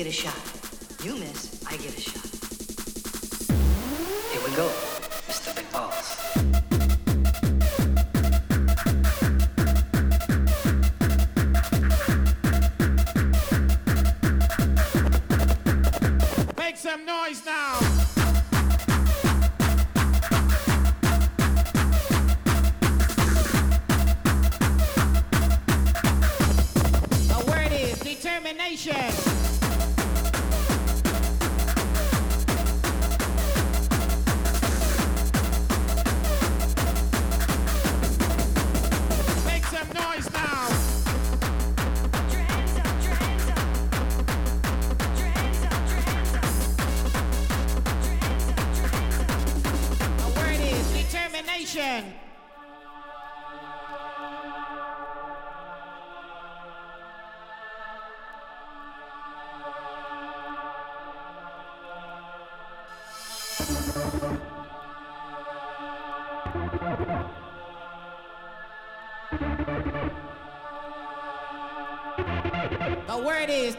Get a shot.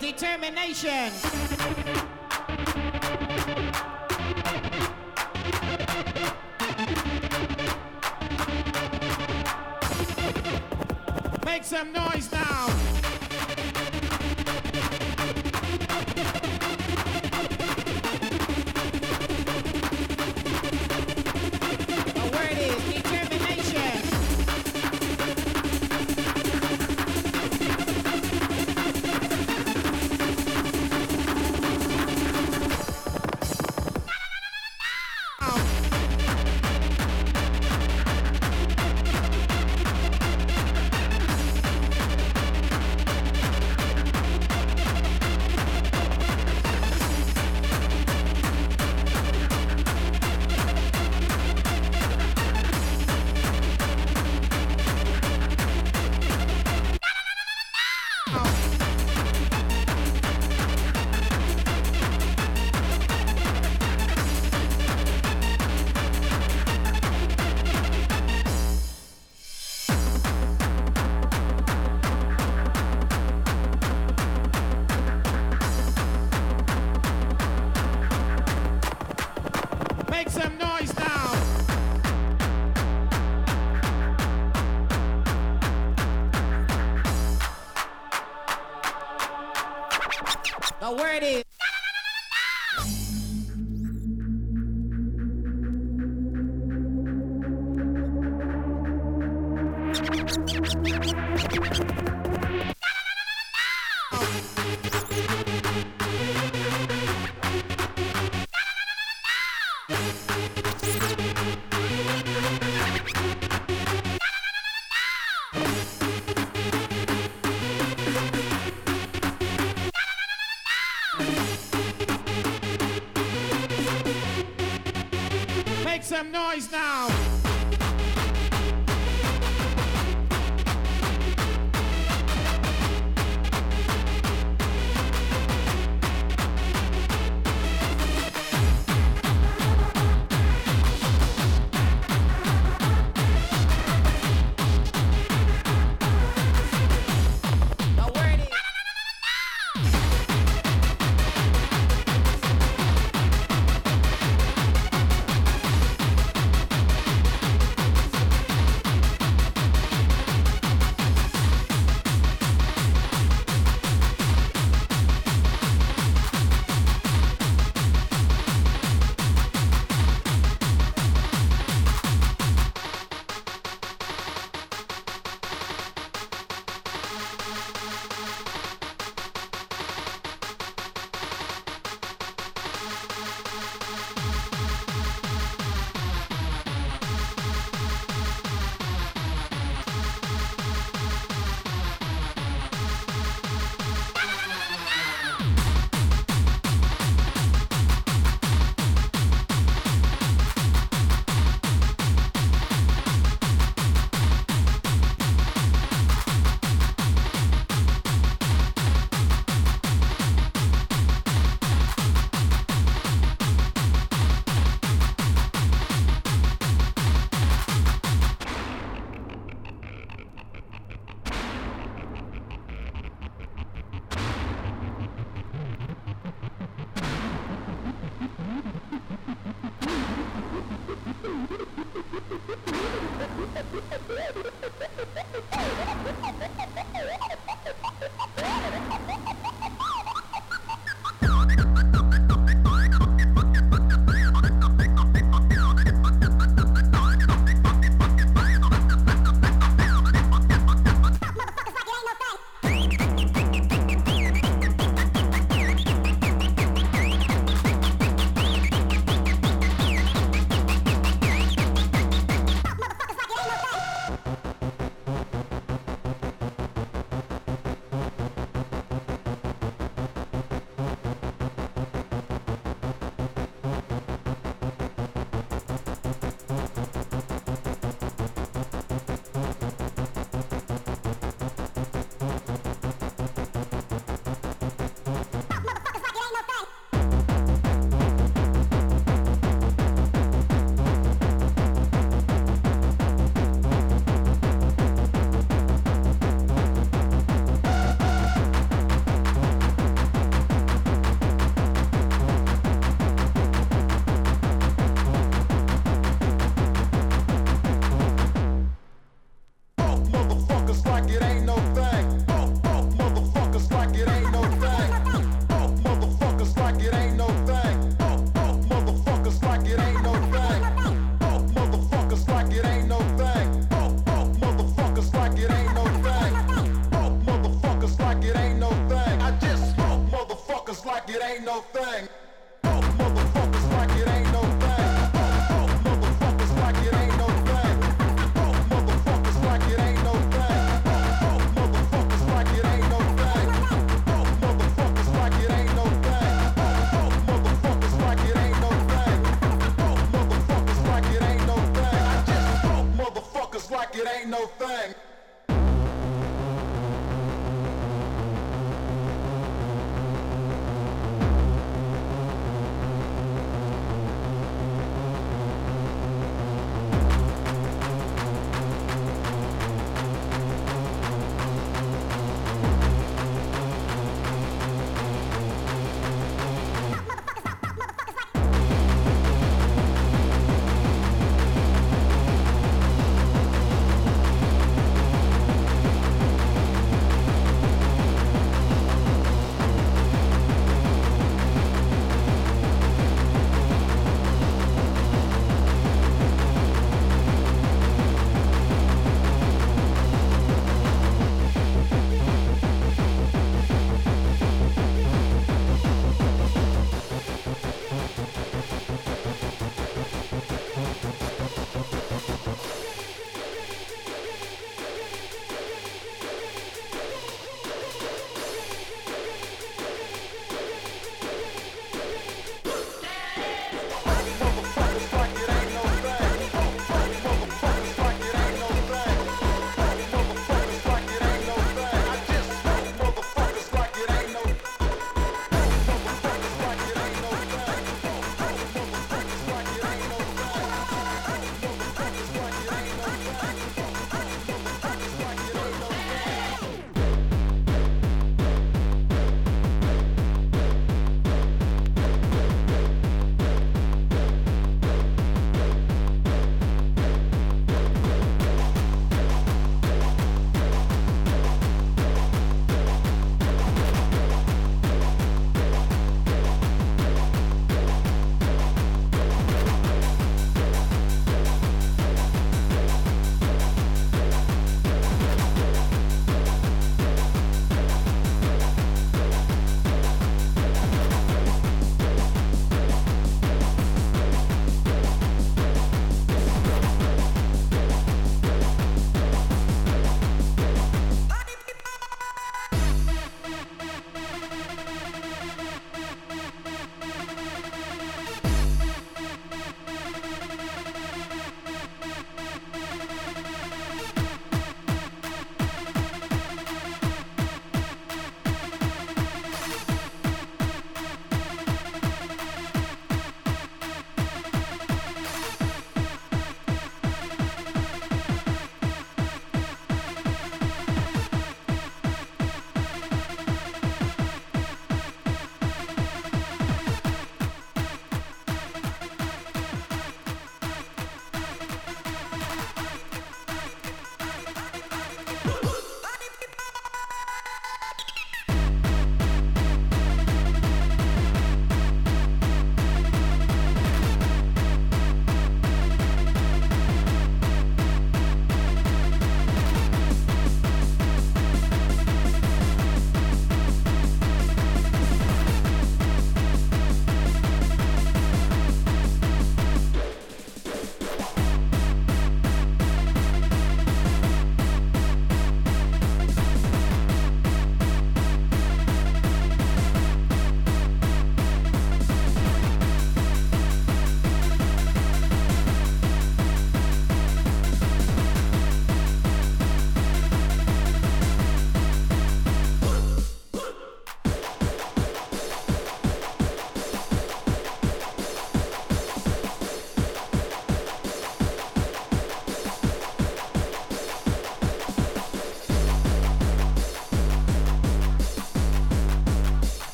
determination. Make some noise. Make some noise now. Ain't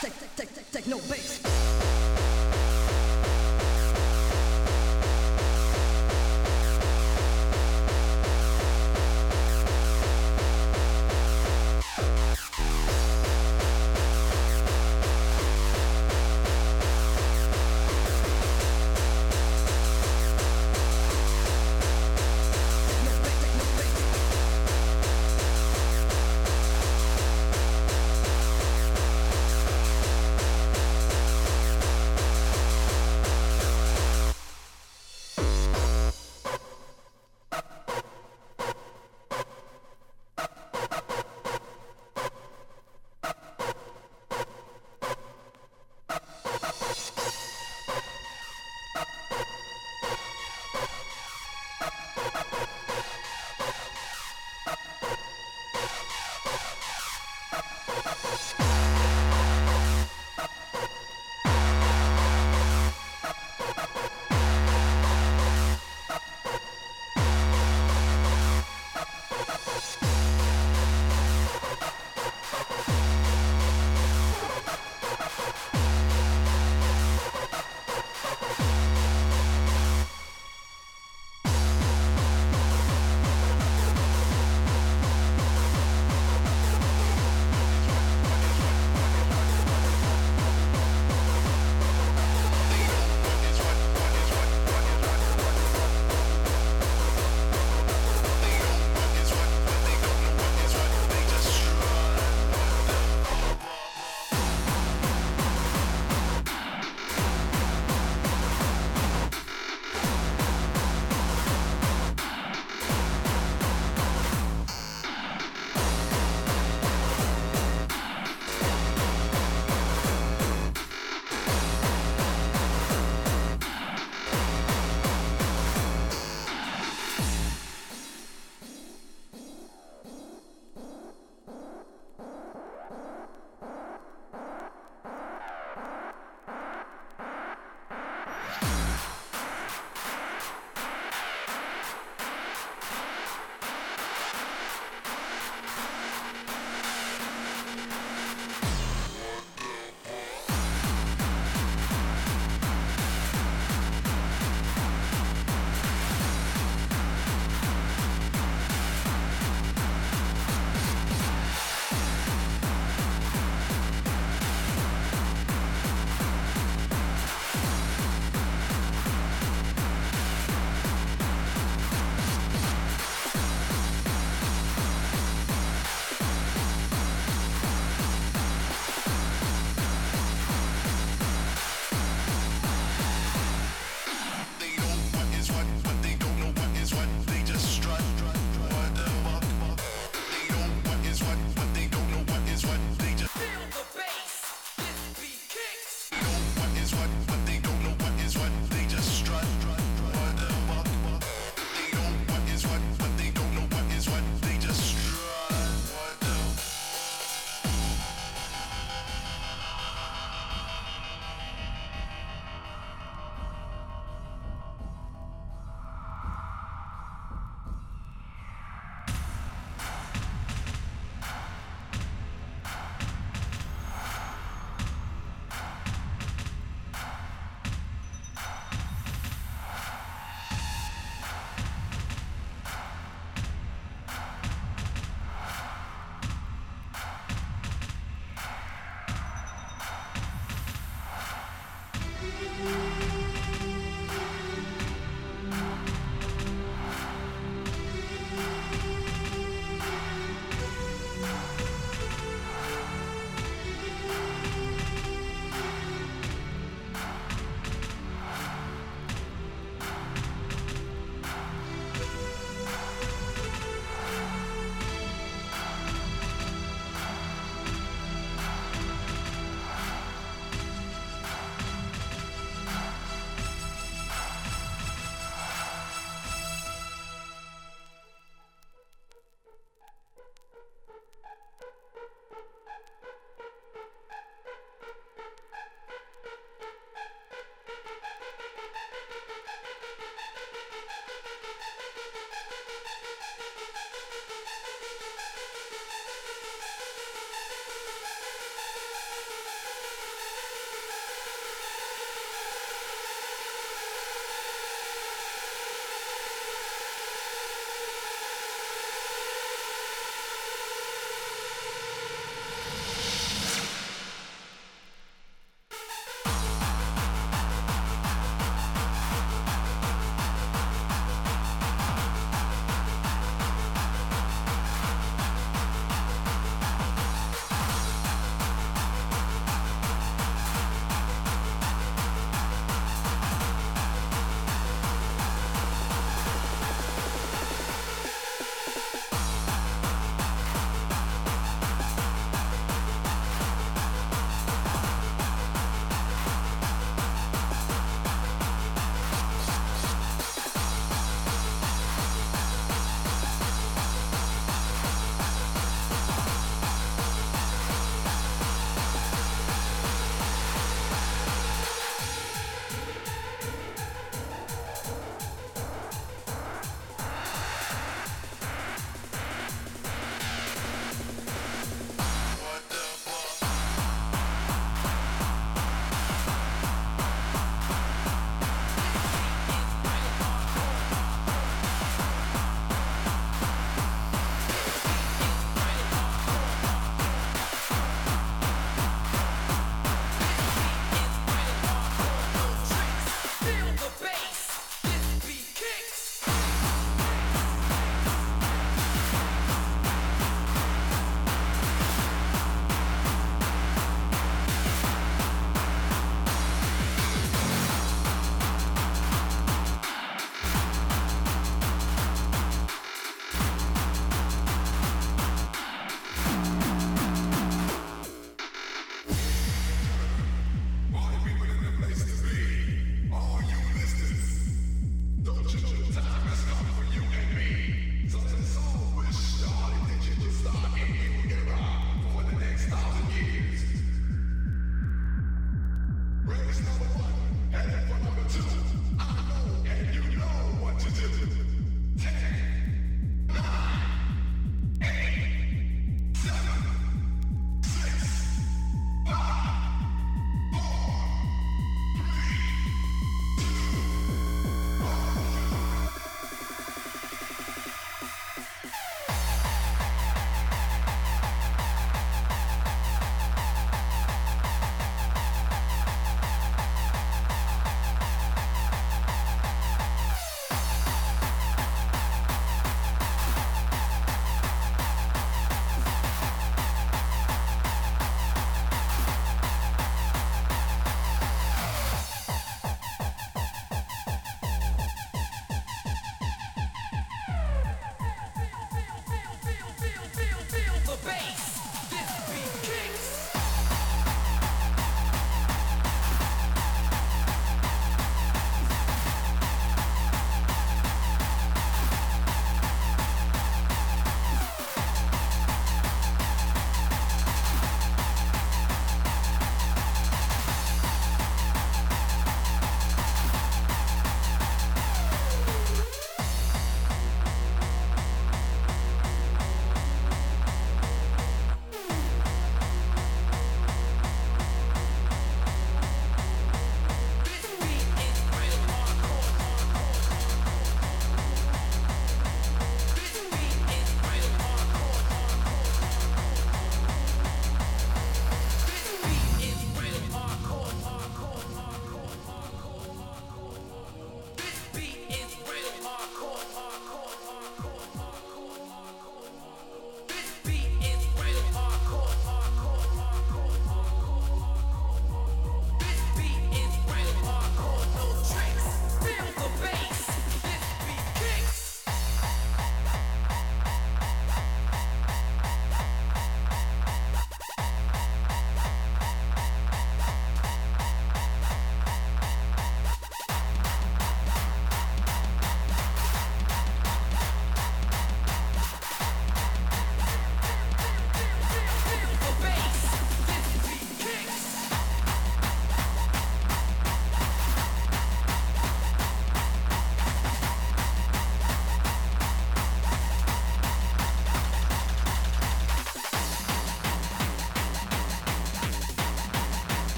Techno bass. Techno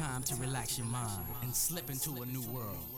time to relax your mind and slip into a new world.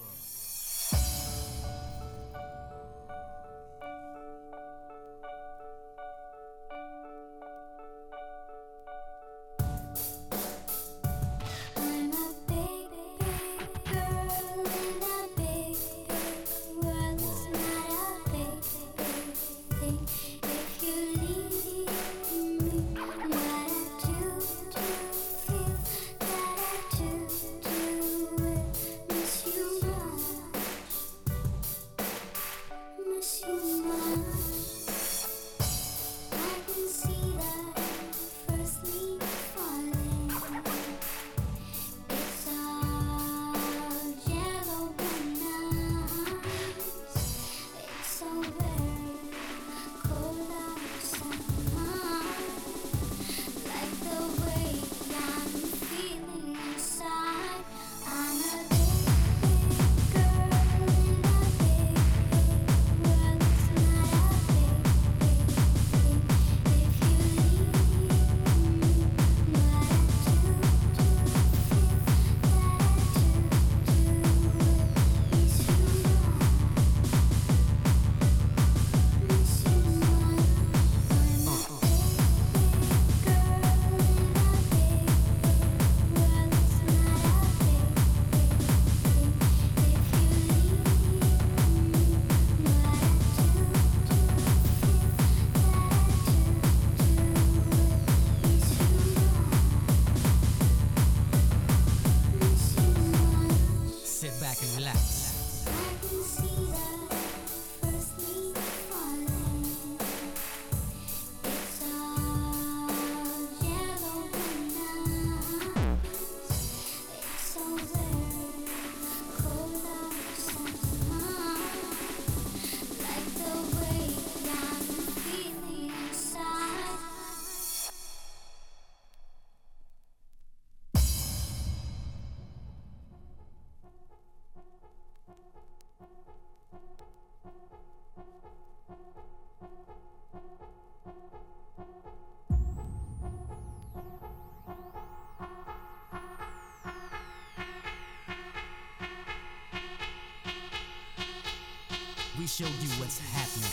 we show you what's happening.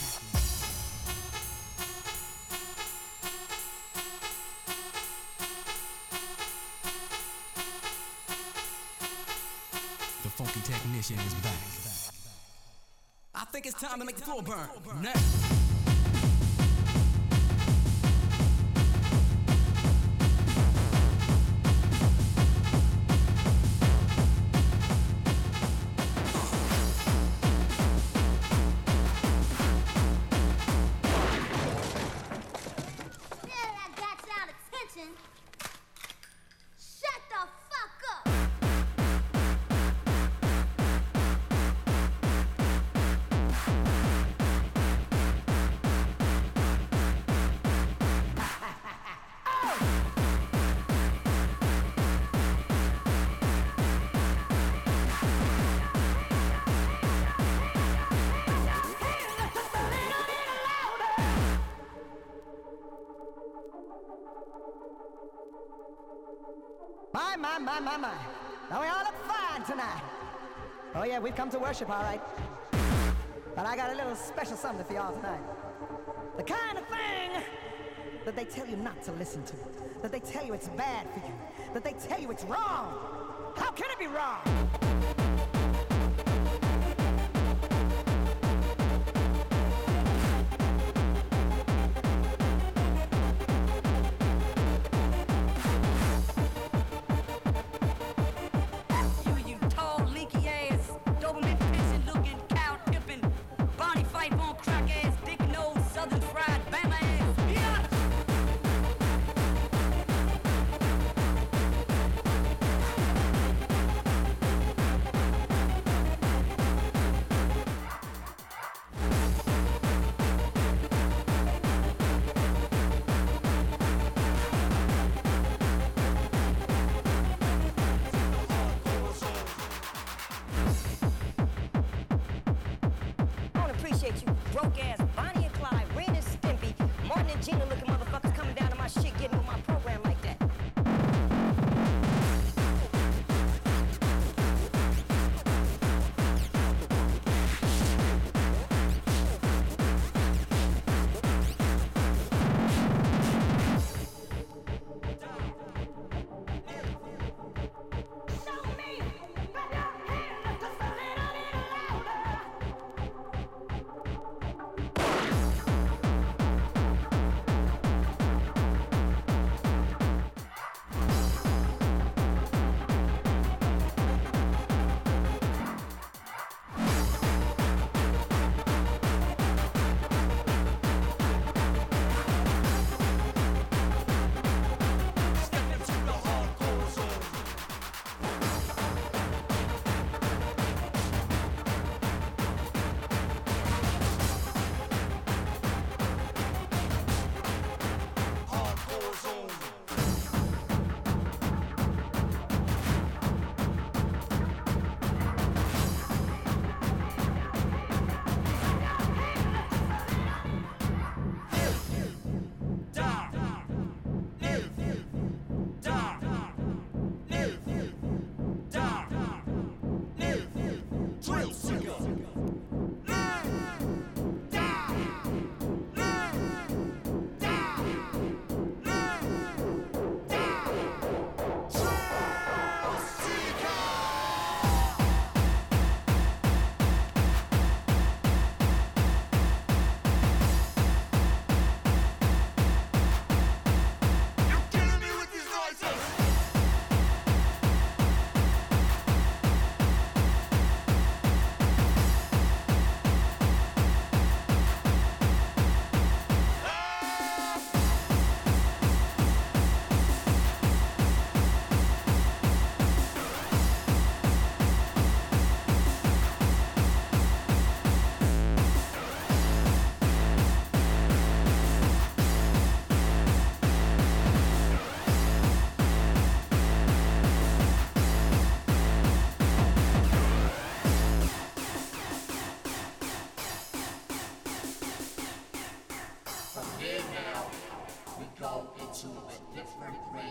The funky technician is back. I think it's time to make the floor burn. Yeah, we've come to worship, all right. But I got a little special something for y'all tonight. The kind of thing that they tell you not to listen to, that they tell you it's bad for you, that they tell you it's wrong. How can it be wrong? broke ass, Bonnie and Clyde, Ren and Stimpy, Martin and Gina look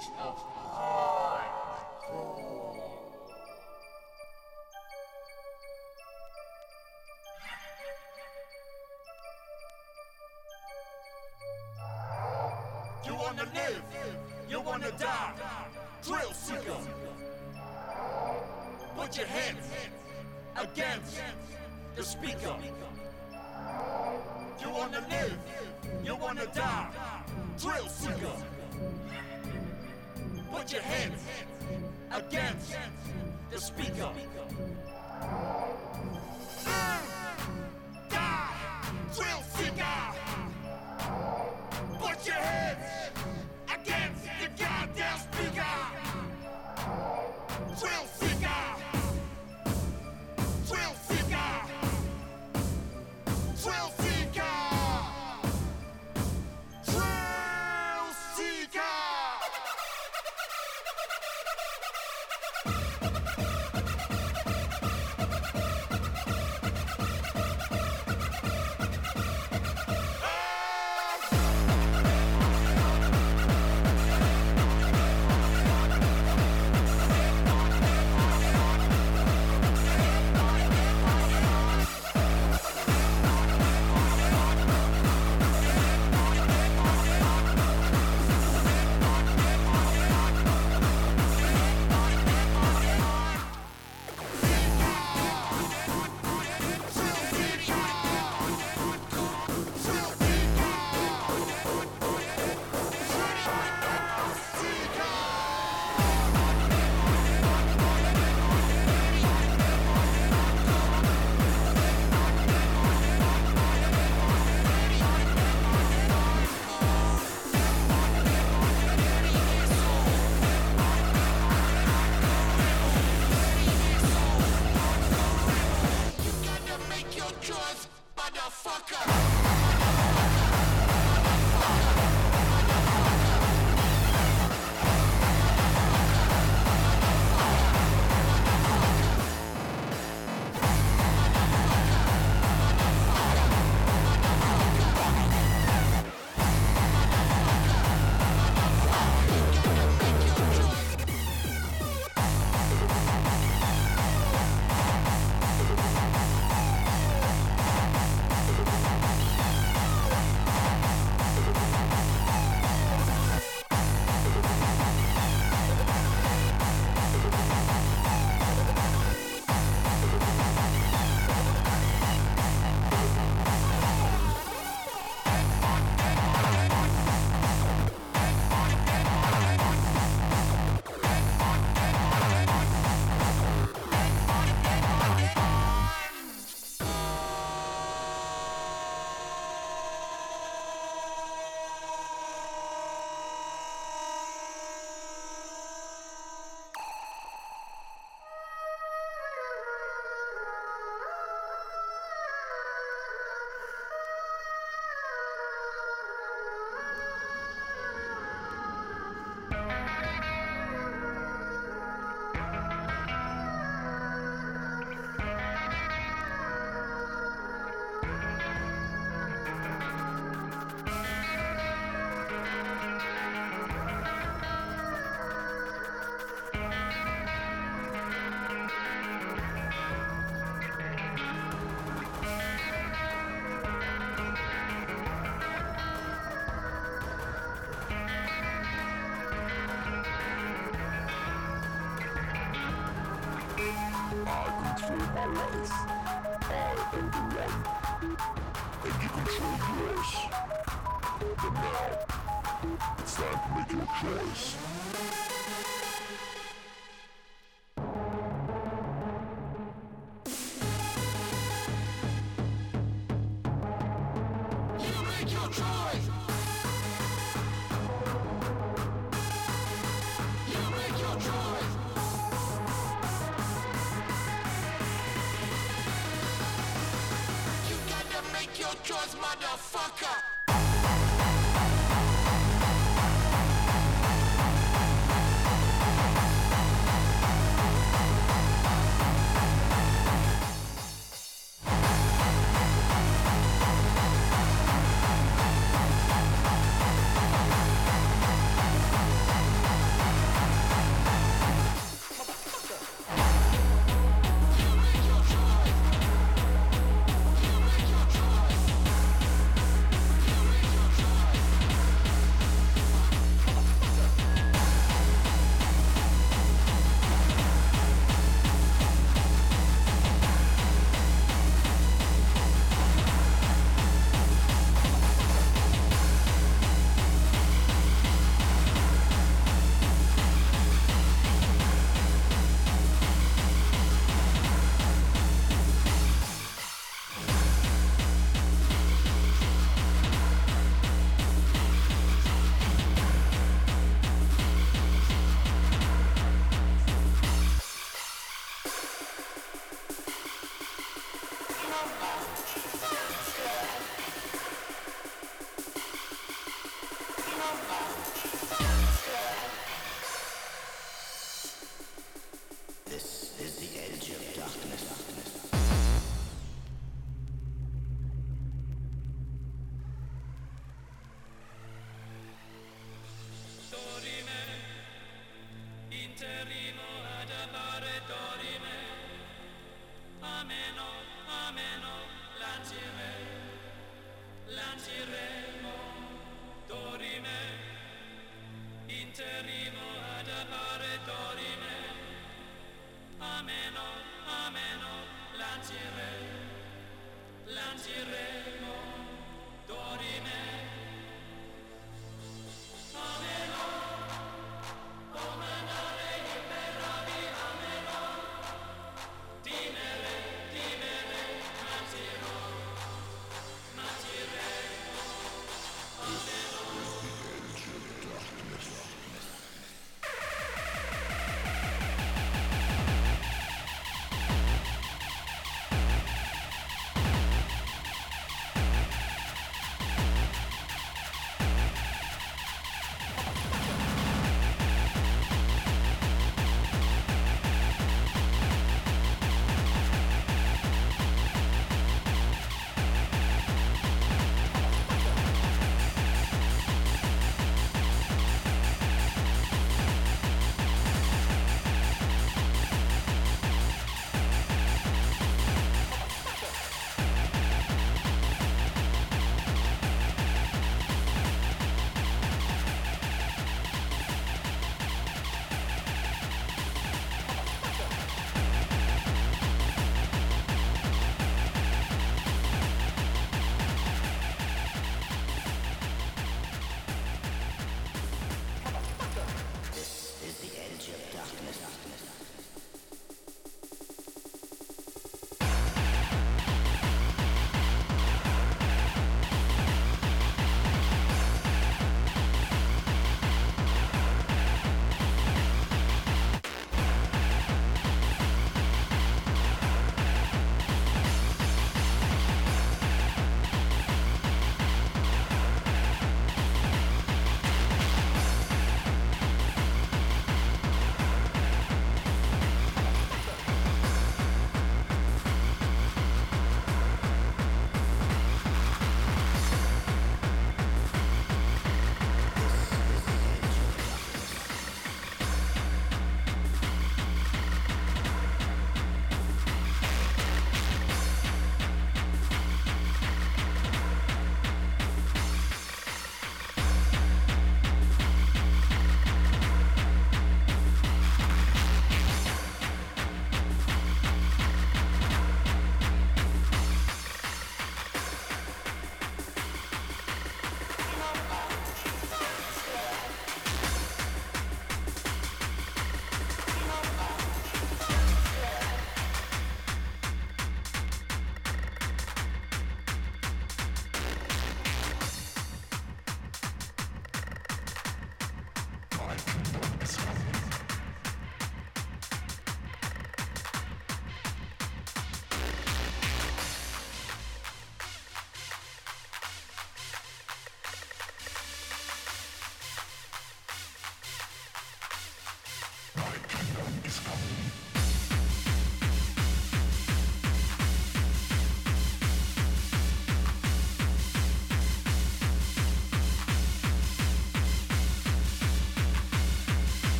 You wanna live, you wanna die, drill seeker. Put your hands against the speaker. You wanna live, you wanna die, drill seeker put your hands against the speaker. Control my life. I am the one. And you control yours. But now, it's time to make your choice.